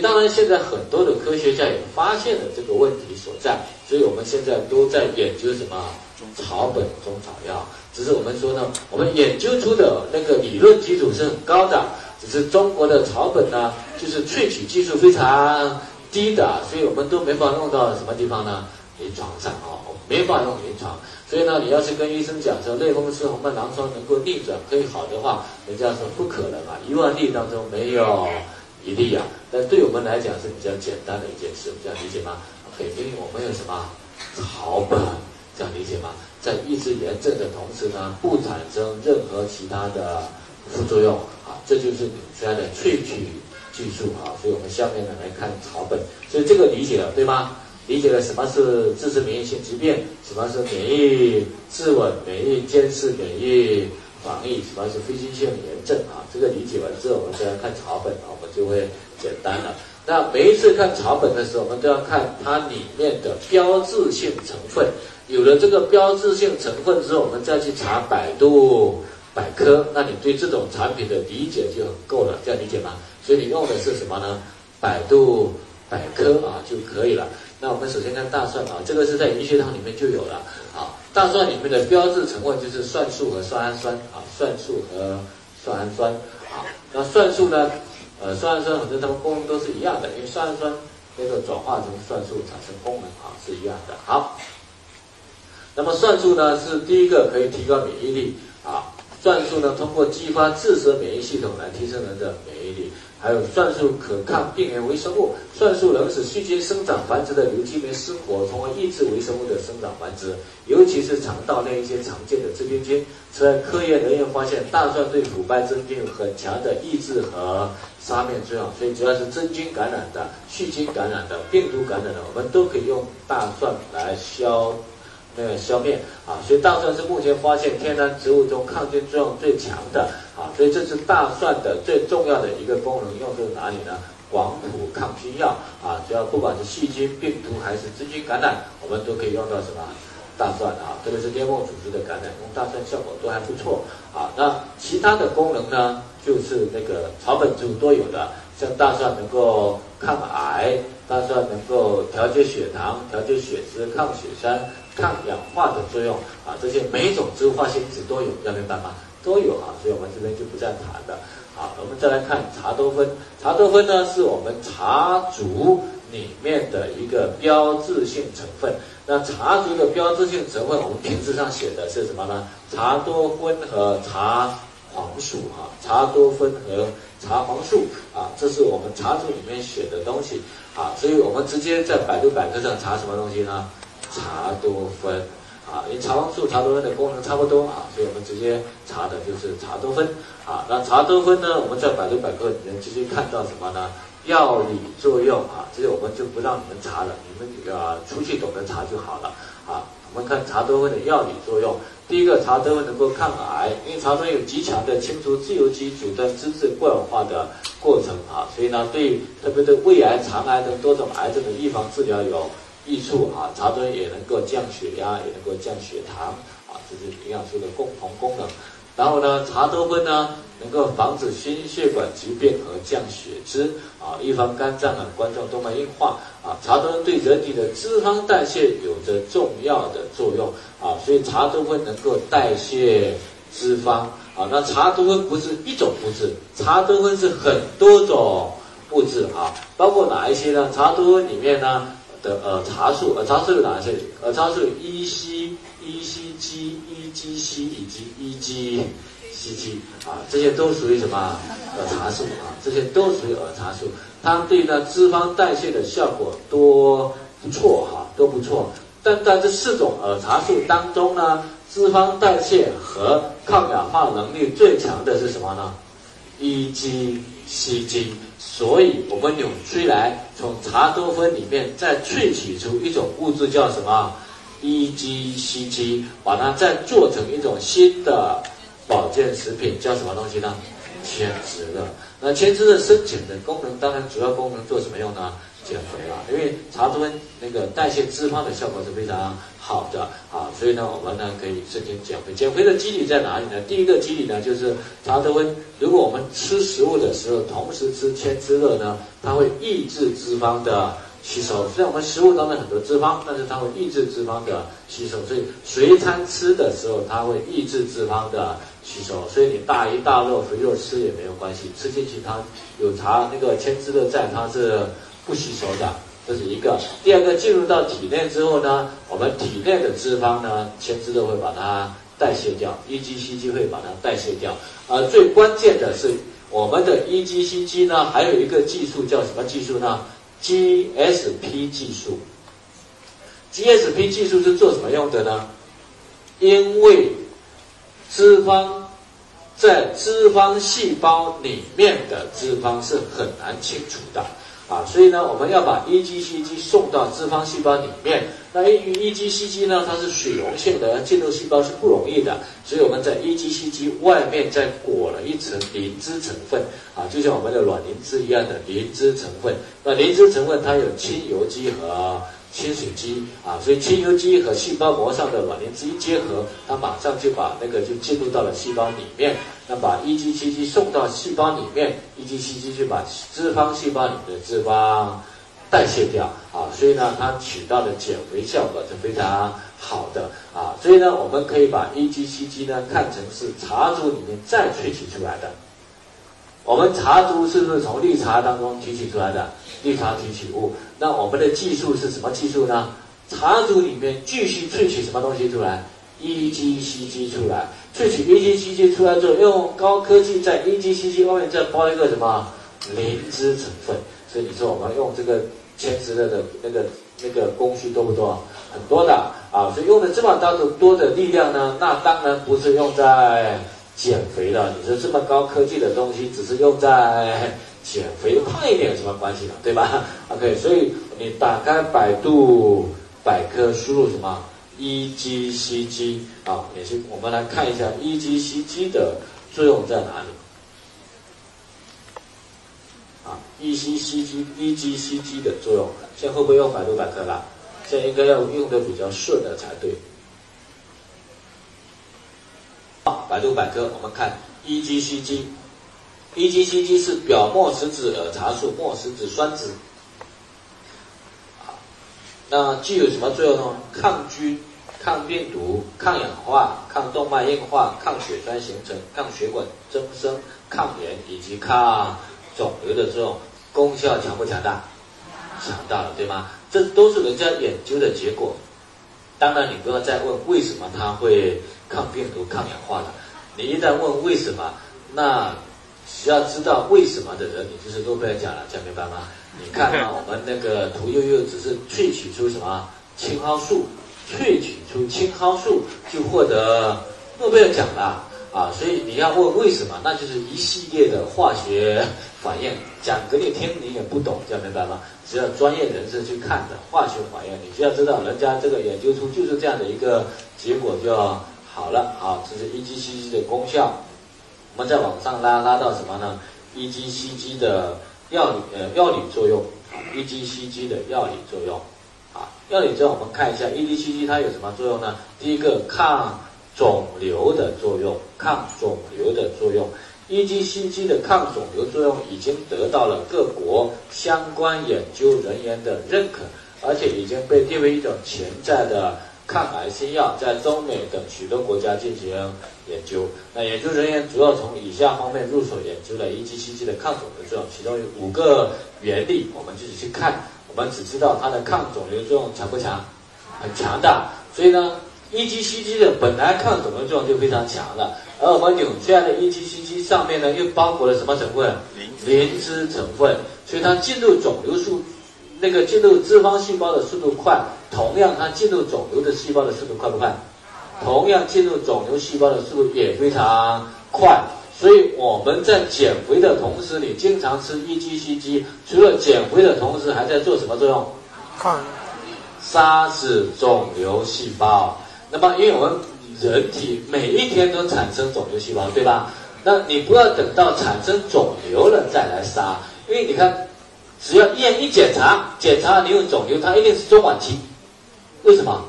当然现在很多的科学家也发现了这个问题所在，所以我们现在都在研究什么草本中草药。只是我们说呢，我们研究出的那个理论基础是很高的，只是中国的草本呢，就是萃取技术非常低的，所以我们都没法用到什么地方呢？临床上啊，没法用临床。所以呢，你要是跟医生讲说类风湿红斑狼疮能够逆转可以好的话，人家说不可能啊，一万例当中没有一例啊。但对我们来讲是比较简单的一件事，这样理解吗？肯定我们有什么草本，这样理解吗？在抑制炎症的同时呢，不产生任何其他的副作用啊，这就是你家的萃取技术啊。所以我们下面呢来看草本，所以这个理解了对吗？理解了什么是自身免疫性疾病，什么是免疫自稳、免疫监视、免疫防疫，什么是非侵性炎症啊？这个理解完之后，我们再来看草本啊，我们就会简单了。那每一次看草本的时候，我们都要看它里面的标志性成分。有了这个标志性成分之后，我们再去查百度百科，那你对这种产品的理解就很够了，这样理解吗？所以你用的是什么呢？百度百科啊就可以了。那我们首先看大蒜啊，这个是在医学堂里面就有了啊。大蒜里面的标志成分就是蒜素和蒜氨酸啊，蒜素和蒜氨酸啊。那蒜素呢，呃，蒜氨酸反正它们功能都是一样的，因为蒜氨酸那个转化成蒜素产生功能啊是一样的。好，那么蒜素呢是第一个可以提高免疫力啊，蒜素呢通过激发自身免疫系统来提升人的免疫力。还有蒜素可抗病原微生物，蒜素能使细菌生长繁殖的有机酶失活，从而抑制微生物的生长繁殖，尤其是肠道内一些常见的致病菌。此外，科研人员发现大蒜对腐败真菌有很强的抑制和杀灭作用，所以只要是真菌感染的、细菌感染的、病毒感染的，我们都可以用大蒜来消。那个消灭啊，所以大蒜是目前发现天然植物中抗菌作用最强的啊，所以这是大蒜的最重要的一个功能，用在哪里呢？广谱抗菌药啊，只要不管是细菌、病毒还是真菌感染，我们都可以用到什么？大蒜啊，特别是黏膜组织的感染，用大蒜效果都还不错啊。那其他的功能呢，就是那个草本植物都有的，像大蒜能够抗癌，大蒜能够调节血糖、调节血脂、抗血栓。抗氧化的作用啊，这些每一种植物化学因子都有，要明白吗？都有啊，所以我们这边就不再谈了。好，我们再来看茶多酚。茶多酚呢，是我们茶竹里面的一个标志性成分。那茶竹的标志性成分，我们瓶子上写的是什么呢？茶多酚和茶黄素啊，茶多酚和茶黄素啊，这是我们茶竹里面写的东西啊，所以我们直接在百度百科上查什么东西呢？茶多酚啊，因为茶黄素、茶多酚的功能差不多啊，所以我们直接查的就是茶多酚啊。那茶多酚呢，我们在百度百科里面直接看到什么呢？药理作用啊，这些我们就不让你们查了，你们啊出去懂得查就好了啊。我们看茶多酚的药理作用，第一个，茶多酚能够抗癌，因为茶多酚有极强的清除自由基、阻断脂质过氧化的过程啊，所以呢，对特别对胃癌、肠癌等多种癌症的预防治疗有。益处啊，茶多酚也能够降血压，也能够降血糖啊，这是营养素的共同功能。然后呢，茶多酚呢能够防止心血管疾病和降血脂啊，预防肝脏啊、冠状动脉硬化啊。茶多酚对人体的脂肪代谢有着重要的作用啊，所以茶多酚能够代谢脂肪啊。那茶多酚不是一种物质，茶多酚是很多种物质啊，包括哪一些呢？茶多酚里面呢？的呃茶素，呃茶素有哪些？呃茶素有 E C E C G E G C 以及 E G C G 啊，这些都属于什么？呃茶素啊，这些都属于耳茶素，它对呢脂肪代谢的效果都不错哈，都不错。但在这四种耳茶素当中呢，脂肪代谢和抗氧化能力最强的是什么呢？E G C G。所以，我们扭曲来从茶多酚里面再萃取出一种物质，叫什么？EGCG，把它再做成一种新的保健食品，叫什么东西呢？千姿乐。那千滋的深浅的功能，当然主要功能做什么用呢？减肥啊，因为茶多酚那个代谢脂肪的效果是非常好的啊，所以呢，我们呢可以申请减肥。减肥的机理在哪里呢？第一个机理呢，就是茶多酚，如果我们吃食物的时候同时吃千滋乐呢，它会抑制脂肪的吸收。虽然我们食物当中很多脂肪，但是它会抑制脂肪的吸收，所以随餐吃的时候，它会抑制脂肪的吸收。所以你大鱼大肉、肥肉吃也没有关系，吃进去它有茶那个千滋乐在，它是。不吸收的，这是一个。第二个，进入到体内之后呢，我们体内的脂肪呢，前肢都会把它代谢掉，EGCG 会把它代谢掉。而最关键的是，我们的 EGCG 呢，还有一个技术叫什么技术呢？GSP 技术。GSP 技术是做什么用的呢？因为脂肪在脂肪细胞里面的脂肪是很难清除的。啊，所以呢，我们要把 EGCG 送到脂肪细胞里面。那 EGCG 呢，它是水溶性的，进入细胞是不容易的。所以我们在 EGCG 外面再裹了一层磷脂成分，啊，就像我们的卵磷脂一样的磷脂成分。那磷脂成分它有亲油基和亲水机，啊，所以亲油基和细胞膜上的卵磷脂一结合，它马上就把那个就进入到了细胞里面。那把 EGCG 送到细胞里面，EGCG 就把脂肪细胞里的脂肪代谢掉啊，所以呢，它起到的减肥效果是非常好的啊。所以呢，我们可以把 EGCG 呢看成是茶珠里面再萃取出来的。我们茶珠是不是从绿茶当中提取出来的？绿茶提取物。那我们的技术是什么技术呢？茶珠里面继续萃取什么东西出来？EGCG 出来。萃取 EGCG 出来之后，用高科技在 EGCG 外面再包一个什么磷脂成分，所以你说我们用这个千滋乐的那个那个工序多不多？很多的啊，所以用了这么大的多的力量呢，那当然不是用在减肥了。你说这么高科技的东西，只是用在减肥胖一点有什么关系呢？对吧？OK，所以你打开百度百科，输入什么？EGCG 啊，也是我们来看一下 EGCG 的作用在哪里啊？EGCG EGCG 的作用，现在会不会用百度百科了？现在应该要用的比较顺的才对。百度百科，我们看 EGCG，EGCG 是表末石子儿茶素末石子酸酯，那具有什么作用呢？抗菌。抗病毒、抗氧化、抗动脉硬化、抗血栓形成、抗血管增生、抗炎以及抗肿瘤的这种功效强不强大？强大了，对吗？这都是人家研究的结果。当然，你不要再问为什么它会抗病毒、抗氧化了。你一旦问为什么，那需要知道为什么的人，你就是诺贝尔奖了，讲明白吗？你看啊，我们那个屠呦呦只是萃取出什么青蒿素。萃取出青蒿素就获得诺贝尔奖了啊！所以你要问为什么，那就是一系列的化学反应，讲给你听你也不懂，这样明白吗？只要专业人士去看的化学反应，你只要知道人家这个研究出就是这样的一个结果就好了啊！这是 EGCG 的功效，我们再往上拉拉到什么呢？EGCG 的药理呃药理作用，EGCG 的药理作用啊。药理作用，我们看一下 EGCG 它有什么作用呢？第一个，抗肿瘤的作用，抗肿瘤的作用。EGCG 的抗肿瘤作用已经得到了各国相关研究人员的认可，而且已经被列为一种潜在的抗癌新药，在中美等许多国家进行研究。那研究人员主要从以下方面入手研究了 EGCG 的抗肿瘤作用，其中有五个原理，我们自己去看。我们只知道它的抗肿瘤作用强不强？很强大。所以呢，EGCG 的本来抗肿瘤作用就非常强了，而我们纽崔的 EGCG 上面呢又包裹了什么成分？磷脂成分。所以它进入肿瘤速，那个进入脂肪细胞的速度快，同样它进入肿瘤的细胞的速度快不快？同样进入肿瘤细胞的速度也非常快。所以我们在减肥的同时，你经常吃 EGCG，除了减肥的同时，还在做什么作用？抗杀死肿瘤细胞。那么，因为我们人体每一天都产生肿瘤细胞，对吧？那你不要等到产生肿瘤了再来杀，因为你看，只要医院一检查，检查你有肿瘤，它一定是中晚期。为什么？